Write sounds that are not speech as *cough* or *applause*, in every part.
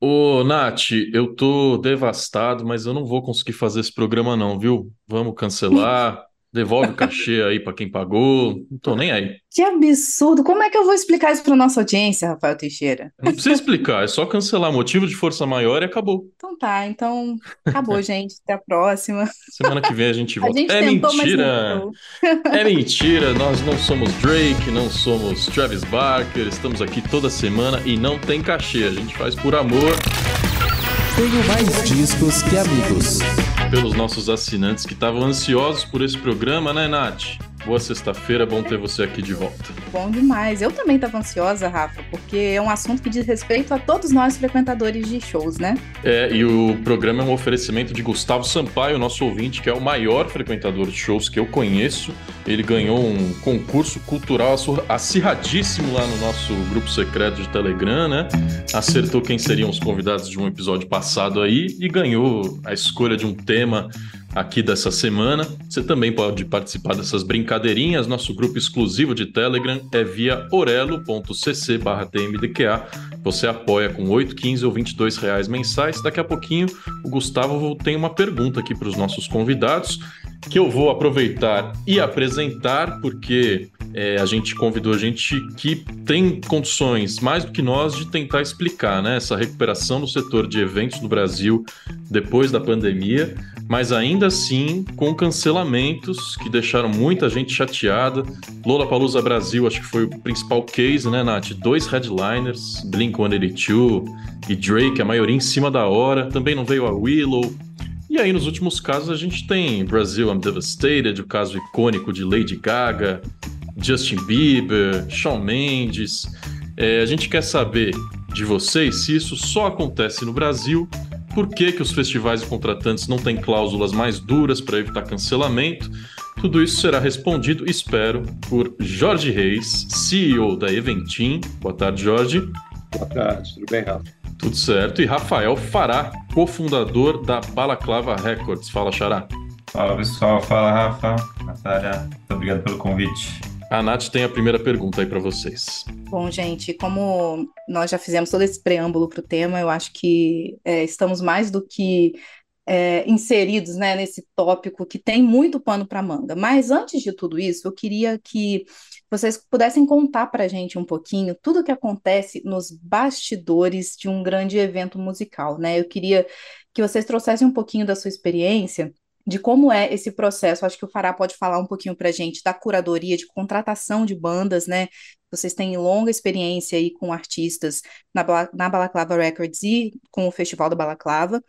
Ô, Nath, eu tô devastado, mas eu não vou conseguir fazer esse programa não, viu? Vamos cancelar, *laughs* devolve o cachê aí pra quem pagou, não tô nem aí. Que absurdo! Como é que eu vou explicar isso para nossa audiência, Rafael Teixeira? Não precisa explicar, é só cancelar motivo de força maior e acabou. Então tá, então acabou, gente. Até a próxima. Semana que vem a gente A volta. gente É tentou, mas não mentira! É mentira, nós não somos Drake, não somos Travis Barker, estamos aqui toda semana e não tem cachê, a gente faz por amor, Tenho mais discos que amigos. Pelos nossos assinantes que estavam ansiosos por esse programa, né, Nath? Boa sexta-feira, bom ter você aqui de volta. Bom demais. Eu também estava ansiosa, Rafa, porque é um assunto que diz respeito a todos nós frequentadores de shows, né? É, e o programa é um oferecimento de Gustavo Sampaio, nosso ouvinte, que é o maior frequentador de shows que eu conheço. Ele ganhou um concurso cultural acirradíssimo lá no nosso grupo secreto de Telegram, né? Acertou quem seriam os convidados de um episódio passado aí e ganhou a escolha de um tema aqui dessa semana. Você também pode participar dessas brincadeirinhas. Nosso grupo exclusivo de Telegram é via orelo.cc tmdqa. Você apoia com 8, 15 ou 22 reais mensais. Daqui a pouquinho o Gustavo tem uma pergunta aqui para os nossos convidados que eu vou aproveitar e apresentar, porque é, a gente convidou gente que tem condições, mais do que nós, de tentar explicar né, essa recuperação no setor de eventos no Brasil depois da pandemia, mas ainda assim com cancelamentos que deixaram muita gente chateada. Lollapalooza Brasil, acho que foi o principal case, né, Nath? Dois headliners, Blink-182 e Drake, a maioria em cima da hora. Também não veio a Willow, e aí, nos últimos casos, a gente tem Brasil I'm Devastated, o caso icônico de Lady Gaga, Justin Bieber, Shawn Mendes. É, a gente quer saber de vocês se isso só acontece no Brasil, por que, que os festivais e contratantes não têm cláusulas mais duras para evitar cancelamento. Tudo isso será respondido, espero, por Jorge Reis, CEO da Eventim. Boa tarde, Jorge. Boa tarde, tudo bem, Rafa? Tudo certo. E Rafael Fará, cofundador da Balaclava Records. Fala, Xará. Fala pessoal, fala Rafa, Natália, muito obrigado pelo convite. A Nath tem a primeira pergunta aí para vocês. Bom, gente, como nós já fizemos todo esse preâmbulo para o tema, eu acho que é, estamos mais do que é, inseridos, né, nesse tópico que tem muito pano para manga. Mas antes de tudo isso, eu queria que vocês pudessem contar para a gente um pouquinho tudo o que acontece nos bastidores de um grande evento musical, né? Eu queria que vocês trouxessem um pouquinho da sua experiência de como é esse processo. Acho que o Fará pode falar um pouquinho para a gente da curadoria, de contratação de bandas, né? Vocês têm longa experiência aí com artistas na, na Balaclava Records e com o Festival da Balaclava.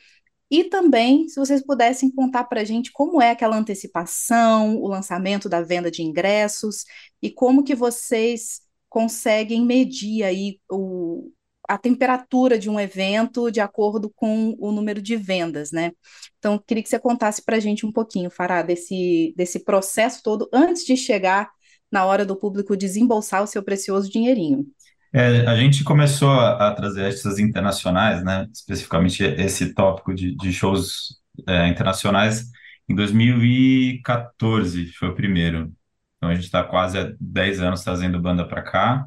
E também, se vocês pudessem contar para a gente como é aquela antecipação, o lançamento da venda de ingressos e como que vocês conseguem medir aí o, a temperatura de um evento de acordo com o número de vendas, né? Então, queria que você contasse para a gente um pouquinho, Fará, desse, desse processo todo antes de chegar na hora do público desembolsar o seu precioso dinheirinho. É, a gente começou a, a trazer artistas internacionais, né, especificamente esse tópico de, de shows é, internacionais, em 2014 foi o primeiro. Então a gente está quase há 10 anos trazendo banda para cá.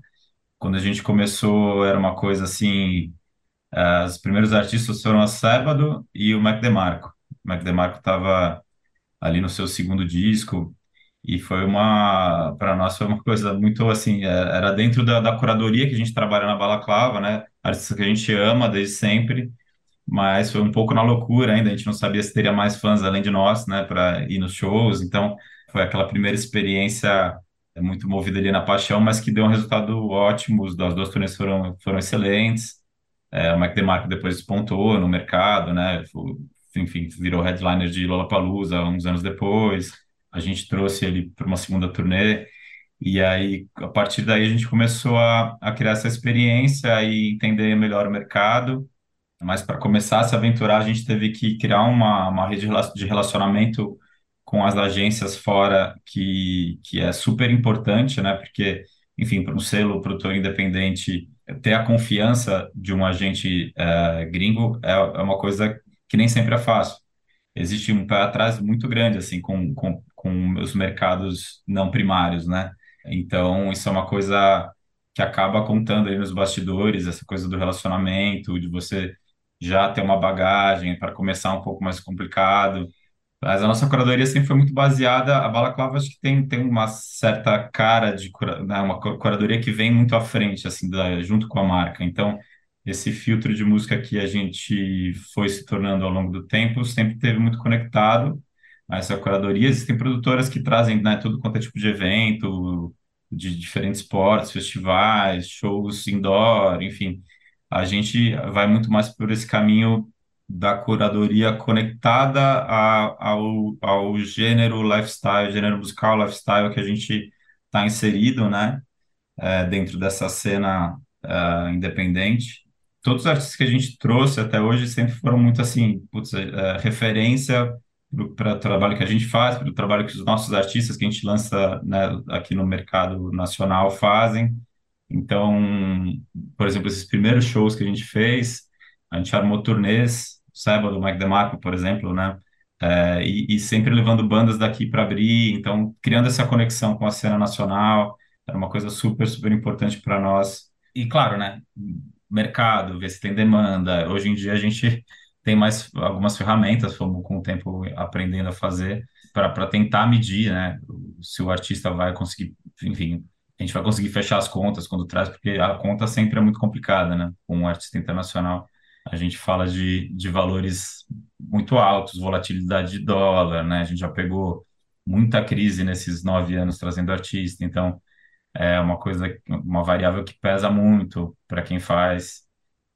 Quando a gente começou era uma coisa assim, eh, os primeiros artistas foram a Sábado e o Mac DeMarco. O Mac DeMarco estava ali no seu segundo disco e foi uma para nós foi uma coisa muito assim é, era dentro da, da curadoria que a gente trabalha na Balaclava né? Artistas que a gente ama desde sempre mas foi um pouco na loucura ainda. A gente não sabia se teria mais fãs além de nós né para ir nos shows. Então foi aquela primeira experiência é, muito movida ali na paixão mas que deu um resultado ótimo as duas turnês foram foram excelentes é, o Mac DeMarco depois despontou no mercado, né? Enfim, virou headliner de Lollapalooza uns anos depois. A gente trouxe ele para uma segunda turnê. E aí, a partir daí, a gente começou a, a criar essa experiência e entender melhor o mercado. Mas para começar a se aventurar, a gente teve que criar uma, uma rede de relacionamento com as agências fora, que, que é super importante, né? Porque, enfim, para um selo, produtor independente, ter a confiança de um agente eh, gringo é, é uma coisa que nem sempre é fácil. Existe um pé atrás muito grande, assim, com, com, com os mercados não primários, né? Então, isso é uma coisa que acaba contando aí nos bastidores, essa coisa do relacionamento, de você já ter uma bagagem, para começar um pouco mais complicado. Mas a nossa curadoria sempre foi muito baseada, a Balaclava acho que tem, tem uma certa cara de cura, né, uma curadoria que vem muito à frente, assim, da, junto com a marca. Então, esse filtro de música que a gente foi se tornando ao longo do tempo sempre teve muito conectado a essa curadoria. Existem produtoras que trazem né, tudo quanto é tipo de evento, de diferentes esportes, festivais, shows indoor, enfim. A gente vai muito mais por esse caminho da curadoria conectada a, ao, ao gênero lifestyle, gênero musical lifestyle que a gente está inserido, né, é, dentro dessa cena é, independente. Todos os artistas que a gente trouxe até hoje sempre foram muito assim, putz, é, referência para o trabalho que a gente faz, para o trabalho que os nossos artistas que a gente lança né, aqui no mercado nacional fazem. Então, por exemplo, esses primeiros shows que a gente fez, a gente armou turnês, Seba do Mike DeMarco, por exemplo, né? É, e, e, sempre levando bandas daqui para abrir, então criando essa conexão com a cena nacional, era uma coisa super, super importante para nós. E claro, né? Mercado, ver se tem demanda. Hoje em dia a gente *laughs* tem mais algumas ferramentas, fomos com o tempo aprendendo a fazer, para tentar medir, né? Se o artista vai conseguir, enfim, a gente vai conseguir fechar as contas quando traz, porque a conta sempre é muito complicada, né? Com um artista internacional, a gente fala de, de valores muito altos, volatilidade de dólar, né? A gente já pegou muita crise nesses nove anos trazendo artista, então é uma coisa, uma variável que pesa muito para quem faz.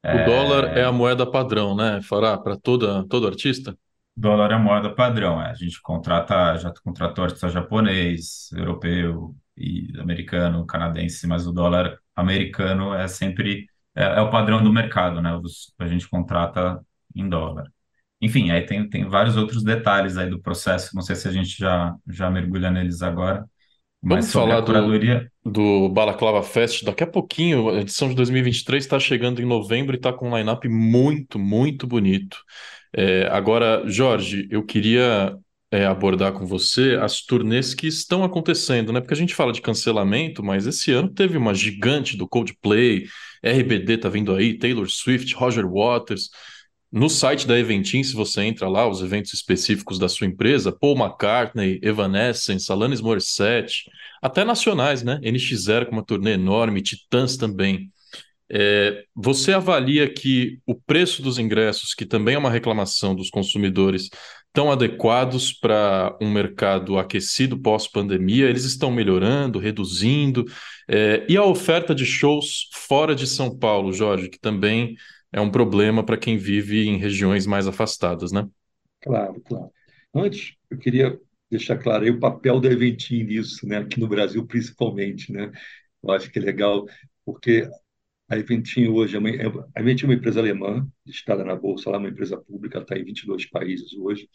O dólar é a moeda padrão, né, Fará, para toda todo artista? Dólar é a moeda padrão, é. A gente contrata, já contratou artista japonês, europeu, e americano, canadense, mas o dólar americano é sempre é, é o padrão do mercado, né? a gente contrata em dólar. Enfim, aí tem, tem vários outros detalhes aí do processo, não sei se a gente já, já mergulha neles agora. Vamos falar curadoria... do, do Balaclava Fest daqui a pouquinho. A edição de 2023 está chegando em novembro e está com um line-up muito, muito bonito. É, agora, Jorge, eu queria é, abordar com você as turnês que estão acontecendo, né? Porque a gente fala de cancelamento, mas esse ano teve uma gigante do Coldplay, RBD tá vindo aí, Taylor Swift, Roger Waters. No site da Eventim, se você entra lá, os eventos específicos da sua empresa, Paul McCartney, Evanescence, Alanis Morissette, até nacionais, né? NX0 com uma turnê enorme, Titãs também. É, você avalia que o preço dos ingressos, que também é uma reclamação dos consumidores, estão adequados para um mercado aquecido pós-pandemia? Eles estão melhorando, reduzindo? É, e a oferta de shows fora de São Paulo, Jorge, que também é um problema para quem vive em regiões mais afastadas, né? Claro, claro. Antes, eu queria deixar claro aí o papel da Eventim nisso, né? aqui no Brasil principalmente. Né? Eu acho que é legal, porque a Eventim hoje é uma, é, a Eventim é uma empresa alemã, listada na bolsa, ela é uma empresa pública, está em 22 países hoje.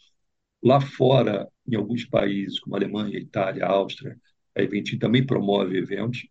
Lá fora, em alguns países, como Alemanha, Itália, Áustria, a Eventim também promove eventos.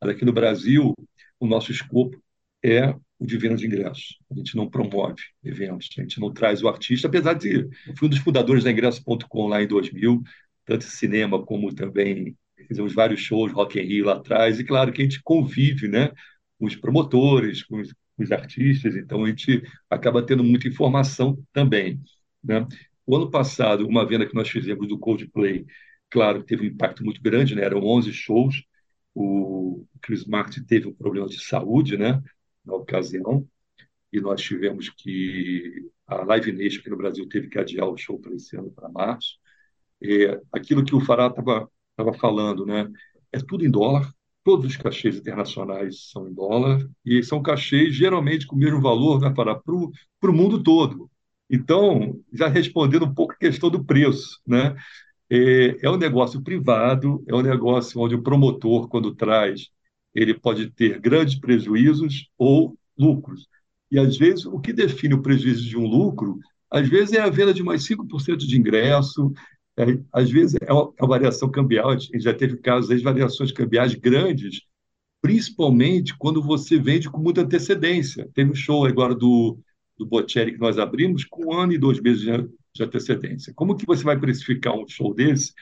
Mas aqui no Brasil, o nosso escopo é o de venda de ingressos. A gente não promove eventos, a gente não traz o artista, apesar de eu fui um dos fundadores da ingresso.com lá em 2000, tanto cinema como também fizemos vários shows, Rock in Rio lá atrás, e claro que a gente convive, né, com os promotores, com os, com os artistas, então a gente acaba tendo muita informação também. Né? O ano passado, uma venda que nós fizemos do Coldplay, claro, teve um impacto muito grande, né? eram 11 shows, o Chris Martin teve um problema de saúde né? na ocasião, e nós tivemos que. A Live Nation aqui no Brasil teve que adiar o show para esse ano, para março. É, aquilo que o Fará estava falando, né? é tudo em dólar, Todos os cachês internacionais são em dólar e são cachês geralmente com o mesmo valor né, para, o mundo todo. Então, já respondendo um pouco a questão do preço, né? É, é um negócio privado, é um negócio onde o promotor, quando traz, ele pode ter grandes prejuízos ou lucros. E, às vezes, o que define o prejuízo de um lucro, às vezes, é a venda de mais 5% de ingresso, é, às vezes é uma, é variação cambial, a gente já teve casos de variações cambiais grandes, principalmente quando você vende com muita antecedência. Teve um show agora do, do Bocelli que nós abrimos com um ano e dois meses de, de antecedência. Como que você vai precificar um show desse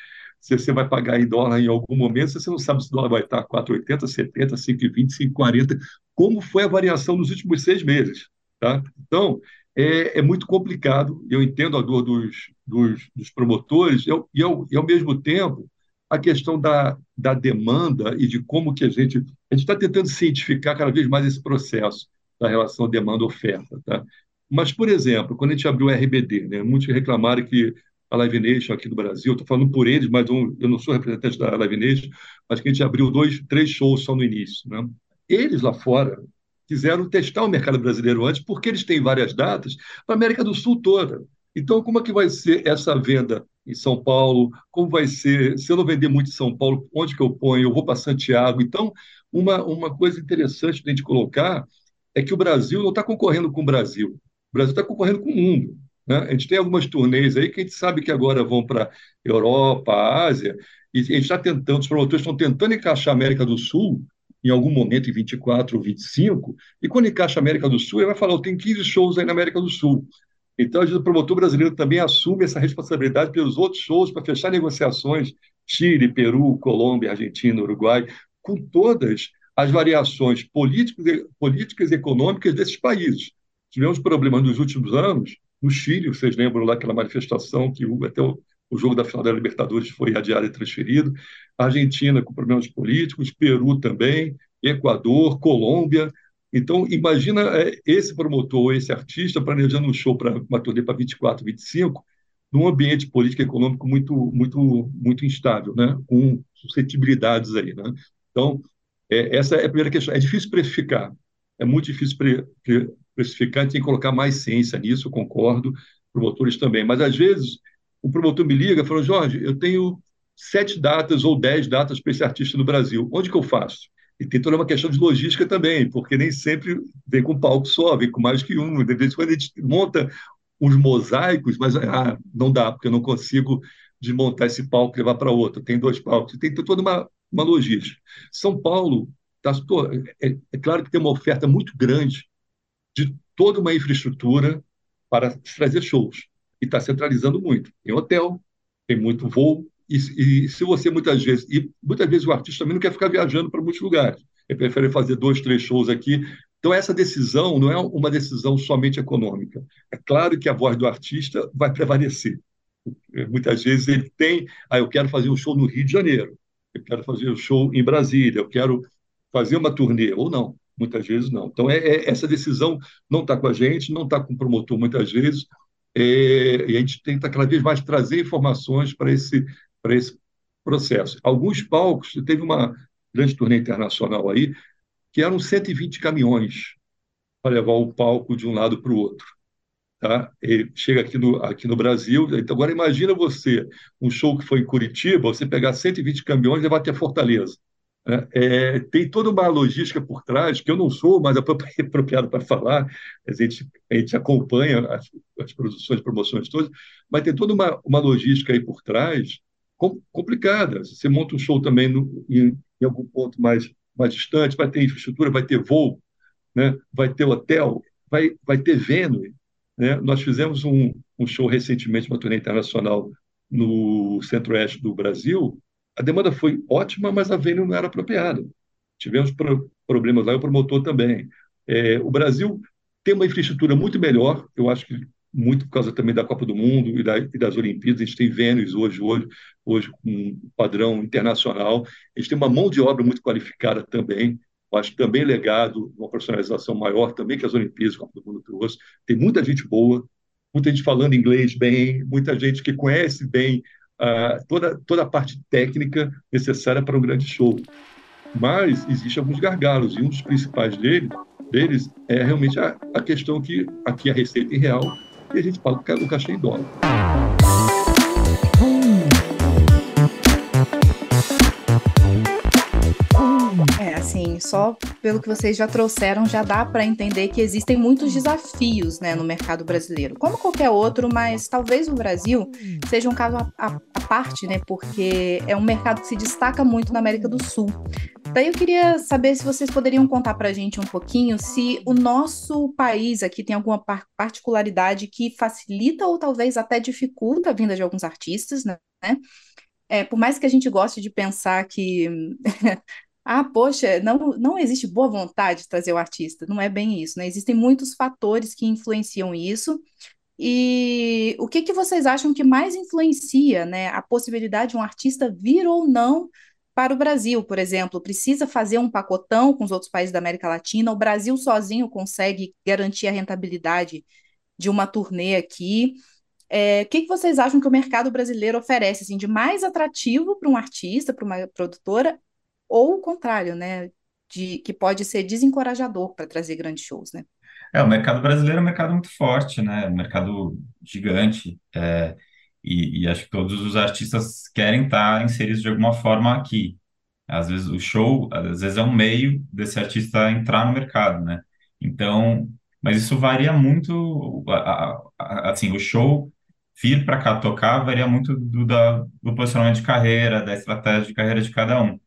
se você vai pagar em dólar em algum momento, se você não sabe se o dólar vai estar 4,80, 70, 5,20, 5,40, como foi a variação nos últimos seis meses. Tá? Então, é, é muito complicado. Eu entendo a dor dos, dos, dos promotores eu, e, ao, e, ao mesmo tempo, a questão da, da demanda e de como que a gente... A gente está tentando cientificar cada vez mais esse processo da relação demanda-oferta. Tá? Mas, por exemplo, quando a gente abriu o RBD, né, muitos reclamaram que a Live Nation aqui do Brasil, estou falando por eles, mas eu não sou representante da Live Nation, mas que a gente abriu dois, três shows só no início. Né? Eles lá fora quiseram testar o mercado brasileiro antes, porque eles têm várias datas para a América do Sul toda. Então, como é que vai ser essa venda em São Paulo? Como vai ser? Se eu não vender muito em São Paulo, onde que eu ponho? Eu vou para Santiago. Então, uma, uma coisa interessante de a gente colocar é que o Brasil não está concorrendo com o Brasil. Brasil está concorrendo com o mundo. Né? A gente tem algumas turnês aí que a gente sabe que agora vão para Europa, Ásia, e a gente está tentando, os promotores estão tentando encaixar a América do Sul em algum momento em 24 ou 25, e quando encaixa a América do Sul, ele vai falar, eu tenho 15 shows aí na América do Sul. Então, o promotor brasileiro também assume essa responsabilidade pelos outros shows para fechar negociações, Chile, Peru, Colômbia, Argentina, Uruguai, com todas as variações políticas, políticas e econômicas desses países. Tivemos problemas nos últimos anos, no Chile, vocês lembram lá aquela manifestação que até o, o jogo da final da Libertadores foi adiado e transferido. Argentina com problemas políticos, Peru também, Equador, Colômbia. Então, imagina é, esse promotor, esse artista, planejando um show para uma turnê para 24, 25, num ambiente político e econômico muito, muito, muito instável, né? com suscetibilidades aí. Né? Então, é, essa é a primeira questão. É difícil precificar, é muito difícil pre, pre, precificar, tem que colocar mais ciência nisso, concordo, promotores também. Mas, às vezes, o promotor me liga e fala, Jorge, eu tenho sete datas ou dez datas para esse artista no Brasil, onde que eu faço? E tem toda uma questão de logística também, porque nem sempre vem com palco só, vem com mais que um. De vez em quando a gente monta uns mosaicos, mas ah, não dá, porque eu não consigo desmontar esse palco e levar para outro. Tem dois palcos, tem toda uma, uma logística. São Paulo, tá, é, é claro que tem uma oferta muito grande de toda uma infraestrutura para trazer shows. E está centralizando muito. Tem hotel, tem muito voo, e, e, se você muitas vezes. E muitas vezes o artista também não quer ficar viajando para muitos lugares. Ele prefere fazer dois, três shows aqui. Então, essa decisão não é uma decisão somente econômica. É claro que a voz do artista vai prevalecer. Muitas vezes ele tem. Ah, eu quero fazer um show no Rio de Janeiro, eu quero fazer um show em Brasília, eu quero fazer uma turnê, ou não. Muitas vezes não. Então, é, é essa decisão não está com a gente, não está com o promotor muitas vezes, é, e a gente tenta cada vez mais trazer informações para esse, esse processo. Alguns palcos, teve uma grande turnê internacional aí, que eram 120 caminhões para levar o palco de um lado para o outro. Tá? E chega aqui no, aqui no Brasil. Então, agora imagina você, um show que foi em Curitiba, você pegar 120 caminhões e levar até Fortaleza. Né? É, tem toda uma logística por trás, que eu não sou mais *laughs* apropriado para falar, a gente, a gente acompanha as, as produções, promoções todas, mas tem toda uma, uma logística aí por trás complicada. Você monta um show também no, em, em, algum ponto mais, mais distante, vai ter infraestrutura, vai ter voo, né? vai ter hotel, vai, vai ter venue. Né? Nós fizemos um, um show recentemente, uma turnê internacional no centro-oeste do Brasil, a demanda foi ótima, mas a venue não era apropriada. Tivemos pro, problemas lá, o promotor também. É, o Brasil tem uma infraestrutura muito melhor, eu acho que muito por causa também da Copa do Mundo e, da, e das Olimpíadas. A gente tem Vênus hoje, hoje, hoje com um padrão internacional. A gente tem uma mão de obra muito qualificada também. Eu acho também legado, uma profissionalização maior também que as Olimpíadas, a Copa do Mundo trouxe. Tem muita gente boa, muita gente falando inglês bem, muita gente que conhece bem toda, toda a parte técnica necessária para um grande show. Mas existem alguns gargalos, e um dos principais dele, deles é realmente a, a questão que aqui a receita em real e a gente paga o cachê em dólar. Assim, só pelo que vocês já trouxeram, já dá para entender que existem muitos desafios né, no mercado brasileiro, como qualquer outro, mas talvez o Brasil seja um caso à parte, né, porque é um mercado que se destaca muito na América do Sul. Daí eu queria saber se vocês poderiam contar para a gente um pouquinho se o nosso país aqui tem alguma particularidade que facilita ou talvez até dificulta a vinda de alguns artistas, né? É, por mais que a gente goste de pensar que Ah, poxa, não, não existe boa vontade de trazer o artista, não é bem isso, né? Existem muitos fatores que influenciam isso. E o que que vocês acham que mais influencia, né, a possibilidade de um artista vir ou não para o Brasil, por exemplo? Precisa fazer um pacotão com os outros países da América Latina? O Brasil sozinho consegue garantir a rentabilidade de uma turnê aqui? É, o que que vocês acham que o mercado brasileiro oferece assim, de mais atrativo para um artista, para uma produtora, ou o contrário, né? De, que pode ser desencorajador para trazer grandes shows, né? É, o mercado brasileiro é um mercado muito forte, né? É um mercado gigante. é, e, e acho que todos os artistas querem estar inseridos de alguma forma aqui. Às vezes o show, às vezes é um meio desse artista entrar no mercado, né? Então, mas isso varia muito, assim, o show vir para cá tocar varia muito do, da, do posicionamento de carreira, da estratégia de carreira de cada um.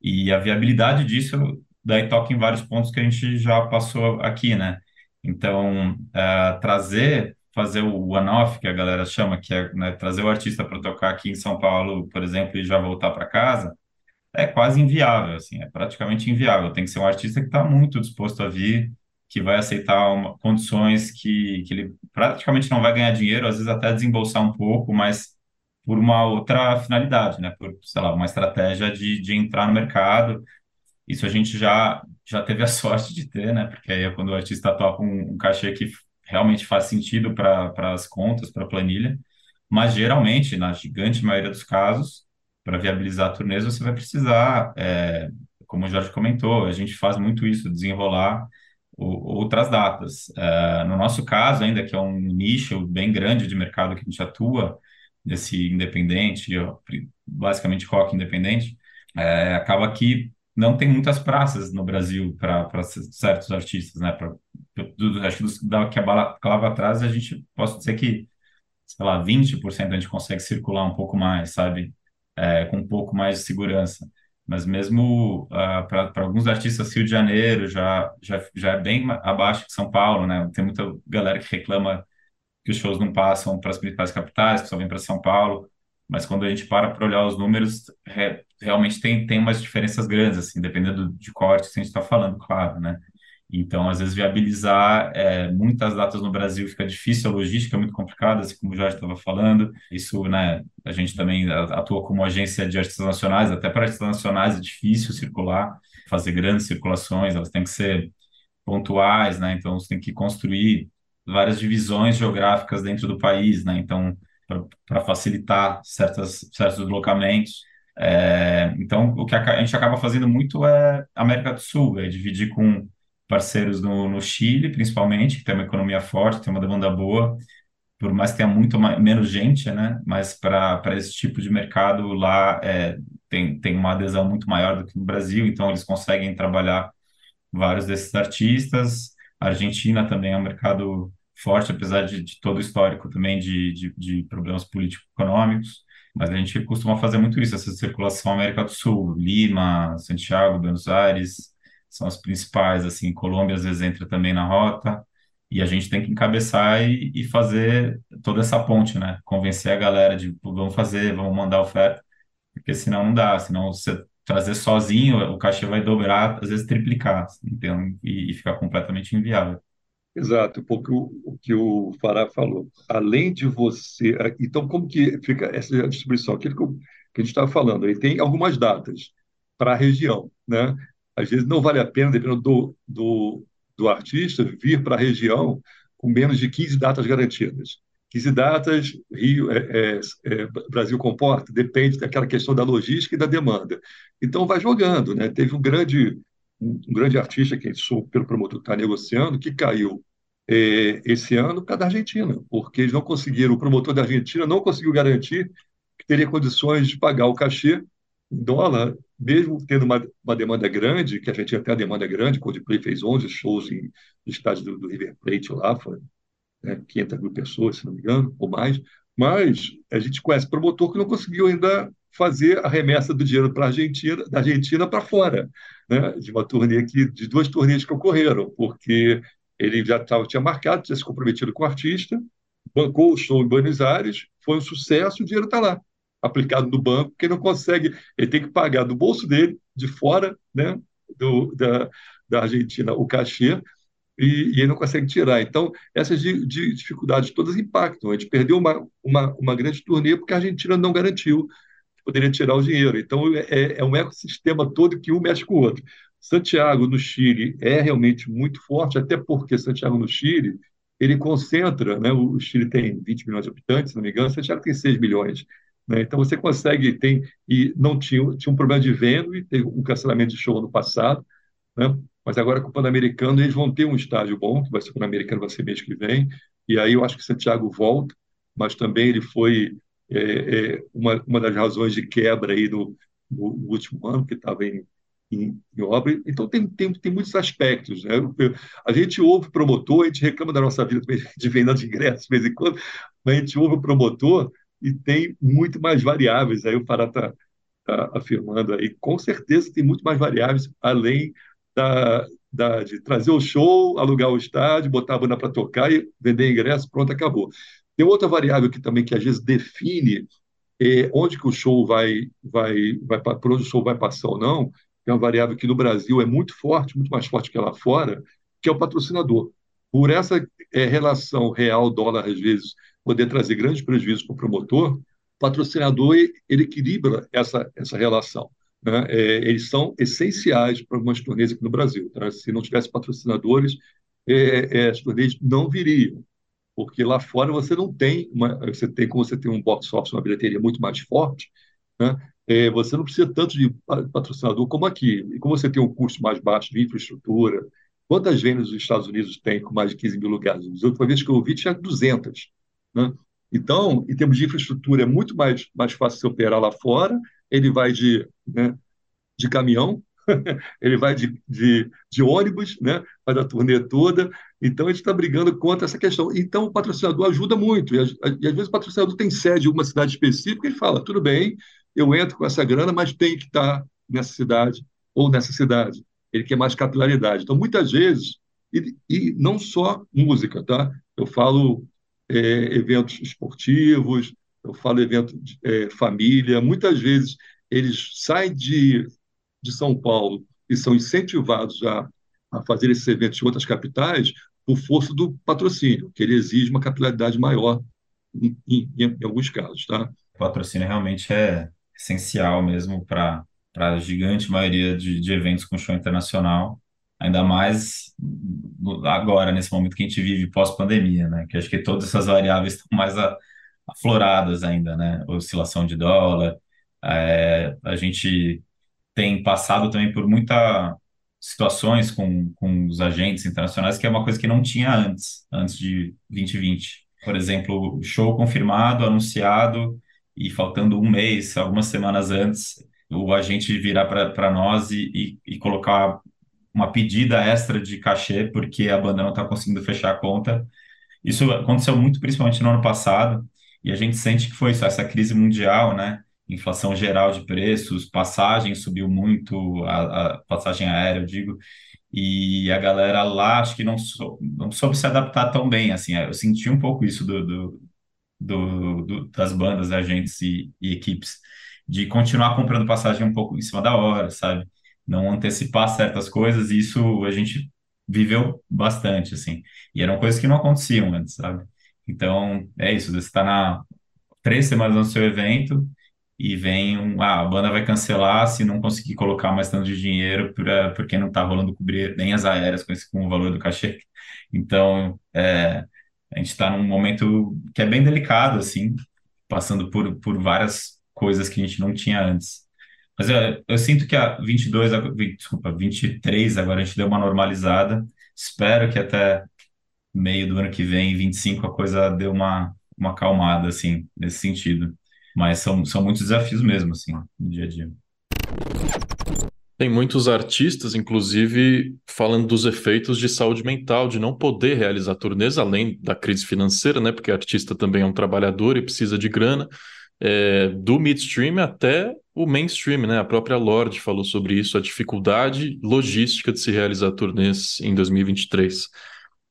E a viabilidade disso daí toca em vários pontos que a gente já passou aqui, né? Então, eh, trazer, fazer o one-off, que a galera chama, que é, né, trazer o artista para tocar aqui em São Paulo, por exemplo, e já voltar para casa, é quase inviável, assim, é praticamente inviável. Tem que ser um artista que está muito disposto a vir, que vai aceitar uma, condições que, que ele praticamente não vai ganhar dinheiro, às vezes até desembolsar um pouco, mas por uma outra finalidade, né? Por, sei lá, uma estratégia de, de entrar no mercado. Isso a gente já, já teve a *laughs* sorte de ter, né? Porque aí é quando o artista toca um, um cachê que realmente faz sentido para as contas, para a planilha. Mas geralmente, na gigante maioria dos casos, para viabilizar turnês, você vai precisar, é, como o Jorge comentou, a gente faz muito isso, desenrolar outras datas. É, no nosso caso, ainda que é um nicho bem grande de mercado que a gente atua, desse independente, basicamente rock independente, é, acaba que não tem muitas praças no Brasil para certos artistas, né? Pra, acho que dos, da que a atrás, a gente posso dizer que, sei lá, 20% a gente consegue circular um pouco mais, sabe? É, com um pouco mais de segurança. Mas mesmo para alguns artistas, Rio de Janeiro já, já, já é bem abaixo de São Paulo, né? Tem muita galera que reclama que os shows não passam para as principais capitais, que só vêm para São Paulo. Mas quando a gente para para olhar os números, re- realmente tem, tem umas diferenças grandes, assim, dependendo de qual artista a gente está falando, claro, né? Então, às vezes, viabilizar é, muitas datas no Brasil fica difícil, a logística é muito complicada, assim como o Jorge estava falando. Isso, né, a gente também atua como agência de artistas nacionais, até para artistas nacionais é difícil circular, fazer grandes circulações, elas têm que ser pontuais, né? Então, você tem que construir várias divisões geográficas dentro do país, né? Então, para facilitar certas, certos deslocamentos. É, então, o que a, a gente acaba fazendo muito é América do Sul, é dividir com parceiros no, no Chile, principalmente, que tem uma economia forte, tem uma demanda boa, por mais que tenha muito ma- menos gente, né? Mas para para esse tipo de mercado lá é, tem, tem uma adesão muito maior do que no Brasil, então eles conseguem trabalhar vários desses artistas. A Argentina também é um mercado forte, apesar de, de todo o histórico também de, de, de problemas político-econômicos. Mas a gente costuma fazer muito isso, essa circulação América do Sul, Lima, Santiago, Buenos Aires, são as principais, assim, Colômbia às vezes entra também na rota, e a gente tem que encabeçar e, e fazer toda essa ponte, né? Convencer a galera de, "Pô, vamos fazer, vamos mandar oferta, porque senão não dá, senão você trazer sozinho, o cachê vai dobrar, às vezes triplicar, então, e, e ficar completamente inviável. Exato, porque o, o que o Fará falou, além de você. Então, como que fica essa distribuição? Aquilo que, eu- que a gente estava falando, aí tem algumas datas para a região, né? Às vezes não vale a pena, dependendo do, do, do artista, vir para a região com menos de 15 datas garantidas. 15 datas, Rio, é, é, é, Brasil comporta, depende daquela questão da logística e da demanda. Então, vai jogando, né? Teve um grande, um grande artista que, sou, pelo promotor, está negociando, que caiu eh, esse ano por causa da Argentina, porque eles não conseguiram, o promotor da Argentina não conseguiu garantir que teria condições de pagar o cachê em dólar, mesmo tendo uma, uma demanda grande, que a Argentina tem uma demanda grande, o Coldplay fez 11 shows em, no estádio do, do River Plate lá, foi né, 500 mil pessoas, se não me engano, ou mais, mas a gente conhece promotor que não conseguiu ainda fazer a remessa do dinheiro para a Argentina, da Argentina para fora, né, de uma turnê que, de duas turnês que ocorreram, porque ele já tava, tinha marcado, tinha se comprometido com o artista, bancou o show em Buenos Aires, foi um sucesso, o dinheiro está lá, aplicado no banco, porque não consegue, ele tem que pagar do bolso dele de fora né, do, da, da Argentina o cachê e, e ele não consegue tirar. Então, essas de, de dificuldades todas impactam. A gente perdeu uma, uma, uma grande turnê porque a Argentina não garantiu que poderia tirar o dinheiro. Então, é, é um ecossistema todo que um mexe com o outro. Santiago, no Chile, é realmente muito forte, até porque Santiago, no Chile, ele concentra, né, o Chile tem 20 milhões de habitantes, se não me engano, Santiago tem 6 milhões. Né? Então, você consegue, tem, e não tinha, tinha um problema de venda, e teve um cancelamento de show ano passado, né? mas agora com o Pan-Americano eles vão ter um estádio bom, que vai ser o Pan-Americano, vai ser mês que vem, e aí eu acho que Santiago volta, mas também ele foi é, é, uma, uma das razões de quebra aí no, no último ano, que estava em, em, em, obra. Então, tem, tem, tem muitos aspectos. Né? A gente ouve promotor, a gente reclama da nossa vida *laughs* de venda de ingressos de vez em quando, mas a gente ouve o promotor e tem muito mais variáveis. Aí o Pará está tá afirmando aí. Com certeza tem muito mais variáveis, além da, da, de trazer o show, alugar o estádio, botar a banda para tocar e vender ingresso, pronto, acabou. Tem outra variável que também que às vezes define é, onde que o show vai, vai, vai para onde o show vai passar ou não, é uma variável que no Brasil é muito forte, muito mais forte que lá fora, que é o patrocinador. Por essa é, relação real dólar às vezes poder trazer grandes prejuízos para o promotor, o patrocinador ele equilibra essa essa relação né, é, eles são essenciais para algumas turnês aqui no Brasil. Tá? Se não tivesse patrocinadores, é, é, as turnês não viriam, porque lá fora você não tem, uma, você tem como você tem um box office, uma bilheteria muito mais forte, né, é, você não precisa tanto de patrocinador como aqui. E como você tem um custo mais baixo de infraestrutura, quantas vendas os Estados Unidos têm com mais de 15 mil lugares? A última vez que eu vi tinha 200. Né? Então, em termos de infraestrutura, é muito mais, mais fácil se operar lá fora ele vai de, né, de caminhão, *laughs* ele vai de, de, de, ônibus, né, faz a turnê toda. Então, a gente está brigando contra essa questão. Então, o patrocinador ajuda muito. E, e, às vezes o patrocinador tem sede em uma cidade específica, ele fala: tudo bem, eu entro com essa grana, mas tem que estar nessa cidade ou nessa cidade. Ele quer mais capilaridade. Então, muitas vezes, e, e não só música, tá? Eu falo é, eventos esportivos, eu falo evento de é, família, muitas vezes eles saem de, de São Paulo e são incentivados a, a fazer esses eventos em outras capitais por força do patrocínio, que ele exige uma capilaridade maior em, em, em alguns casos. Tá? O patrocínio realmente é essencial mesmo para a gigante maioria de, de eventos com show internacional, ainda mais agora, nesse momento que a gente vive pós-pandemia, né? que acho que todas essas variáveis estão mais afloradas ainda, né? Oscilação de dólar. É, a gente tem passado também por muitas situações com, com os agentes internacionais, que é uma coisa que não tinha antes, antes de 2020. Por exemplo, show confirmado, anunciado, e faltando um mês, algumas semanas antes, o agente virar para nós e, e, e colocar uma pedida extra de cachê, porque a banda não está conseguindo fechar a conta. Isso aconteceu muito, principalmente no ano passado, e a gente sente que foi isso, essa crise mundial, né? Inflação geral de preços, passagem subiu muito, a, a passagem aérea, eu digo, e a galera lá acho que não, sou, não soube se adaptar tão bem, assim, eu senti um pouco isso do, do, do, do das bandas, agentes e, e equipes, de continuar comprando passagem um pouco em cima da hora, sabe? Não antecipar certas coisas, e isso a gente viveu bastante, assim, e eram coisas que não aconteciam antes, sabe? Então, é isso, você está na três semanas no seu evento e vem um, ah, a banda vai cancelar se não conseguir colocar mais tanto de dinheiro pra, porque não está rolando cobrir nem as aéreas com, esse, com o valor do cachê. Então, é, a gente está num momento que é bem delicado, assim, passando por, por várias coisas que a gente não tinha antes. Mas eu, eu sinto que a 22, a, desculpa, 23 agora a gente deu uma normalizada. Espero que até meio do ano que vem, 25, a coisa deu uma, uma acalmada, assim, nesse sentido. Mas são, são muitos desafios mesmo, assim, no dia a dia. Tem muitos artistas, inclusive, falando dos efeitos de saúde mental, de não poder realizar turnês, além da crise financeira, né? Porque artista também é um trabalhador e precisa de grana. É, do midstream até o mainstream, né? A própria Lorde falou sobre isso, a dificuldade logística de se realizar turnês em 2023.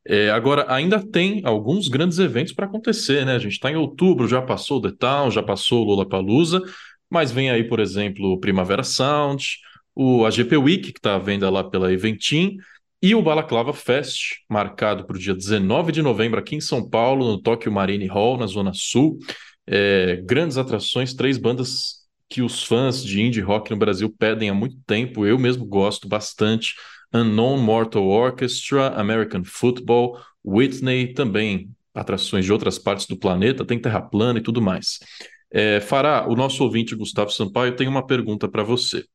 É, agora, ainda tem alguns grandes eventos para acontecer, né? A gente está em outubro, já passou o The Town, já passou o Lollapalooza, mas vem aí, por exemplo, o Primavera Sound, o AGP Week, que está à venda lá pela Eventim, e o Balaclava Fest, marcado para o dia 19 de novembro aqui em São Paulo, no Tokyo Marine Hall, na Zona Sul. É, grandes atrações, três bandas que os fãs de indie rock no Brasil pedem há muito tempo. Eu mesmo gosto bastante. Unknown Mortal Orchestra, American Football, Whitney, também atrações de outras partes do planeta, tem Terra plana e tudo mais. É, Fará, o nosso ouvinte Gustavo Sampaio tem uma pergunta para você.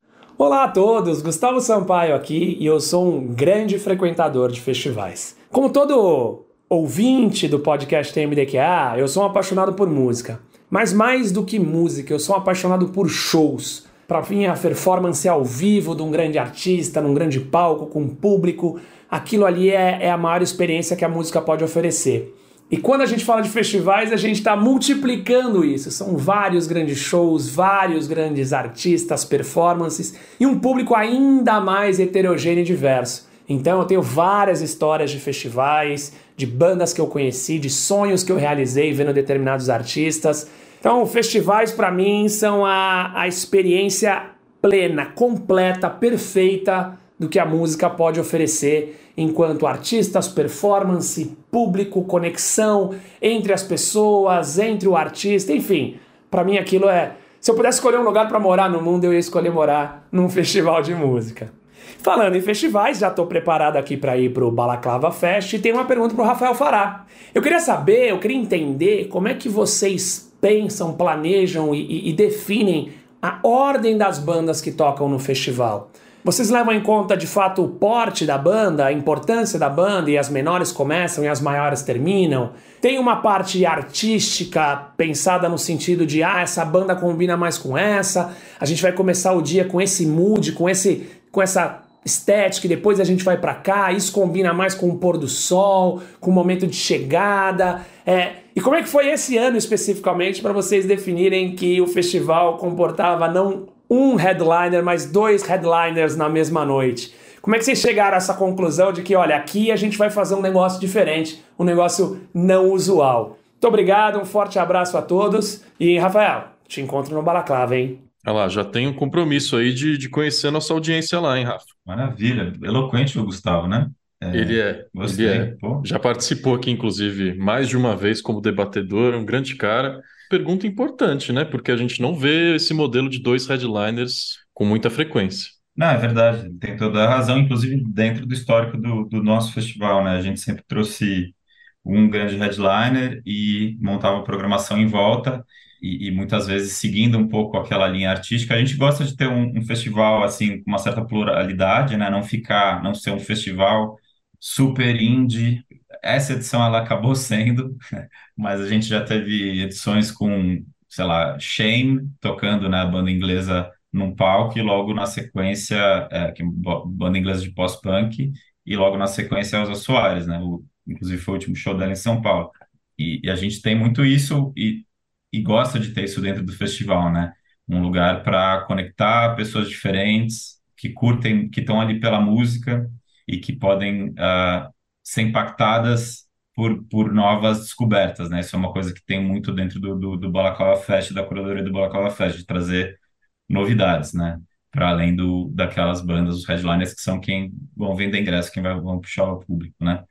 Olá a todos, Gustavo Sampaio aqui e eu sou um grande frequentador de festivais. Como todo ouvinte do podcast MDQA, eu sou um apaixonado por música. Mas mais do que música, eu sou um apaixonado por shows. Para mim, a performance ao vivo de um grande artista, num grande palco, com público, aquilo ali é, é a maior experiência que a música pode oferecer. E quando a gente fala de festivais, a gente está multiplicando isso. São vários grandes shows, vários grandes artistas, performances e um público ainda mais heterogêneo e diverso. Então eu tenho várias histórias de festivais, de bandas que eu conheci, de sonhos que eu realizei vendo determinados artistas. Então, festivais para mim são a, a experiência plena, completa, perfeita do que a música pode oferecer enquanto artistas, performance, público, conexão entre as pessoas, entre o artista, enfim. Para mim aquilo é, se eu pudesse escolher um lugar para morar no mundo, eu ia escolher morar num *laughs* festival de música. Falando em festivais, já estou preparado aqui para ir para o Balaclava Fest e tenho uma pergunta para o Rafael Fará. Eu queria saber, eu queria entender como é que vocês pensam, planejam e, e, e definem a ordem das bandas que tocam no festival. Vocês levam em conta de fato o porte da banda, a importância da banda e as menores começam e as maiores terminam? Tem uma parte artística pensada no sentido de ah, essa banda combina mais com essa, a gente vai começar o dia com esse mood, com esse com essa estética e depois a gente vai para cá, isso combina mais com o pôr do sol, com o momento de chegada. É, e como é que foi esse ano especificamente para vocês definirem que o festival comportava não um headliner, mas dois headliners na mesma noite. Como é que vocês chegaram a essa conclusão de que, olha, aqui a gente vai fazer um negócio diferente, um negócio não usual? Muito obrigado, um forte abraço a todos e, Rafael, te encontro no Balaclava, hein? Olha lá, já tem um compromisso aí de, de conhecer a nossa audiência lá, hein, Rafa? Maravilha, eloquente o Gustavo, né? É, ele é, gostei, ele é. Pô. Já participou aqui, inclusive, mais de uma vez como debatedor, um grande cara pergunta importante, né? Porque a gente não vê esse modelo de dois headliners com muita frequência. Não, é verdade, tem toda a razão, inclusive dentro do histórico do, do nosso festival, né? A gente sempre trouxe um grande headliner e montava programação em volta e, e, muitas vezes seguindo um pouco aquela linha artística. A gente gosta de ter um, um, festival assim com uma certa pluralidade, né? Não ficar, não ser um festival super indie. Essa edição ela acabou sendo, *laughs* mas a gente já teve edições com, sei lá, Shame tocando na né, banda inglesa num palco e logo na sequência, é, que é banda inglesa de pós-punk, e logo na sequência Elza Soares, né? O, inclusive foi o último show dela em São Paulo. E, e a gente tem muito isso e, e gosta de ter isso dentro do festival, né? Um lugar para conectar pessoas diferentes que curtem, que estão ali pela música e que podem uh, ser impactadas por, por novas descobertas, né? Isso é uma coisa que tem muito dentro do, do, do Balaclava Fest, da curadoria do Balaclava Fest, de trazer novidades, né? Para além do, daquelas bandas, os headliners, que são quem vão vender ingresso, quem vai, vão puxar o público, né?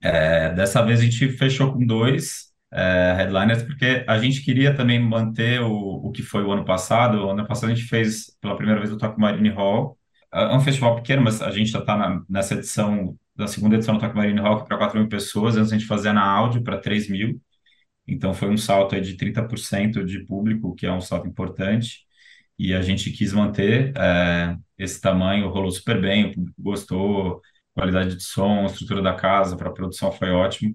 É, dessa vez a gente fechou com dois é, headliners, porque a gente queria também manter o, o que foi o ano passado. O ano passado a gente fez pela primeira vez o Toque Marine Hall. É, é um festival pequeno, mas a gente já está nessa edição da segunda edição do Toque Marine Rock para 4 mil pessoas, antes a gente fazia na áudio para 3 mil, então foi um salto aí de 30% de público, que é um salto importante, e a gente quis manter é, esse tamanho, rolou super bem, o público gostou, qualidade de som, estrutura da casa, para a produção foi ótimo,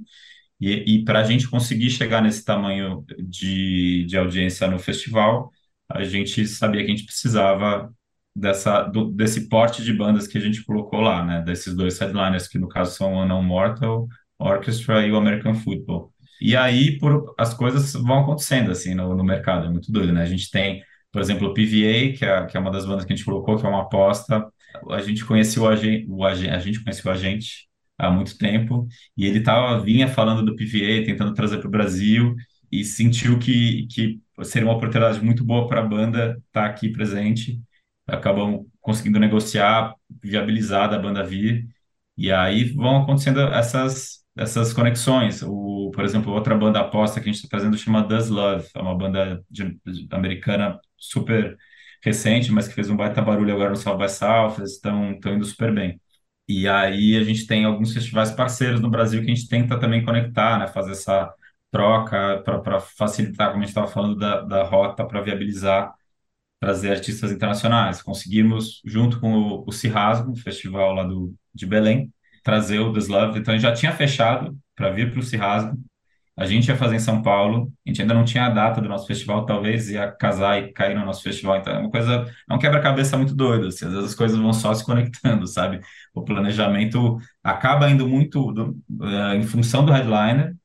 e, e para a gente conseguir chegar nesse tamanho de, de audiência no festival, a gente sabia que a gente precisava dessa, do, desse porte de bandas que a gente colocou lá, né? Desses dois headliners, que no caso são o Non Mortal Orchestra e o American Football. E aí por, as coisas vão acontecendo assim no, no mercado, é muito doido, né? A gente tem, por exemplo, o PVA, que é, que é uma das bandas que a gente colocou, que é uma aposta. A gente conheceu o agente, a gente conheceu o agente há muito tempo e ele tava vinha falando do PVA, tentando trazer para o Brasil e sentiu que que seria uma oportunidade muito boa para a banda estar tá aqui presente acabam conseguindo negociar, viabilizar da banda vir, e aí vão acontecendo essas, essas conexões. O, por exemplo, outra banda aposta que a gente está trazendo chama Does Love, é uma banda de, de, americana super recente, mas que fez um baita barulho agora no South by South, eles estão indo super bem. E aí a gente tem alguns festivais parceiros no Brasil que a gente tenta também conectar, né, fazer essa troca para facilitar, como a gente estava falando, da, da rota para viabilizar trazer artistas internacionais. Conseguimos, junto com o, o Cirrasgo, o festival lá do, de Belém, trazer o The Love. Então, já tinha fechado para vir para o Cirrasgo. A gente ia fazer em São Paulo, a gente ainda não tinha a data do nosso festival, talvez ia casar e cair no nosso festival. Então, é uma coisa, é um quebra-cabeça muito doido. Assim, às vezes as coisas vão só se conectando, sabe? O planejamento acaba indo muito do, uh, em função do headliner,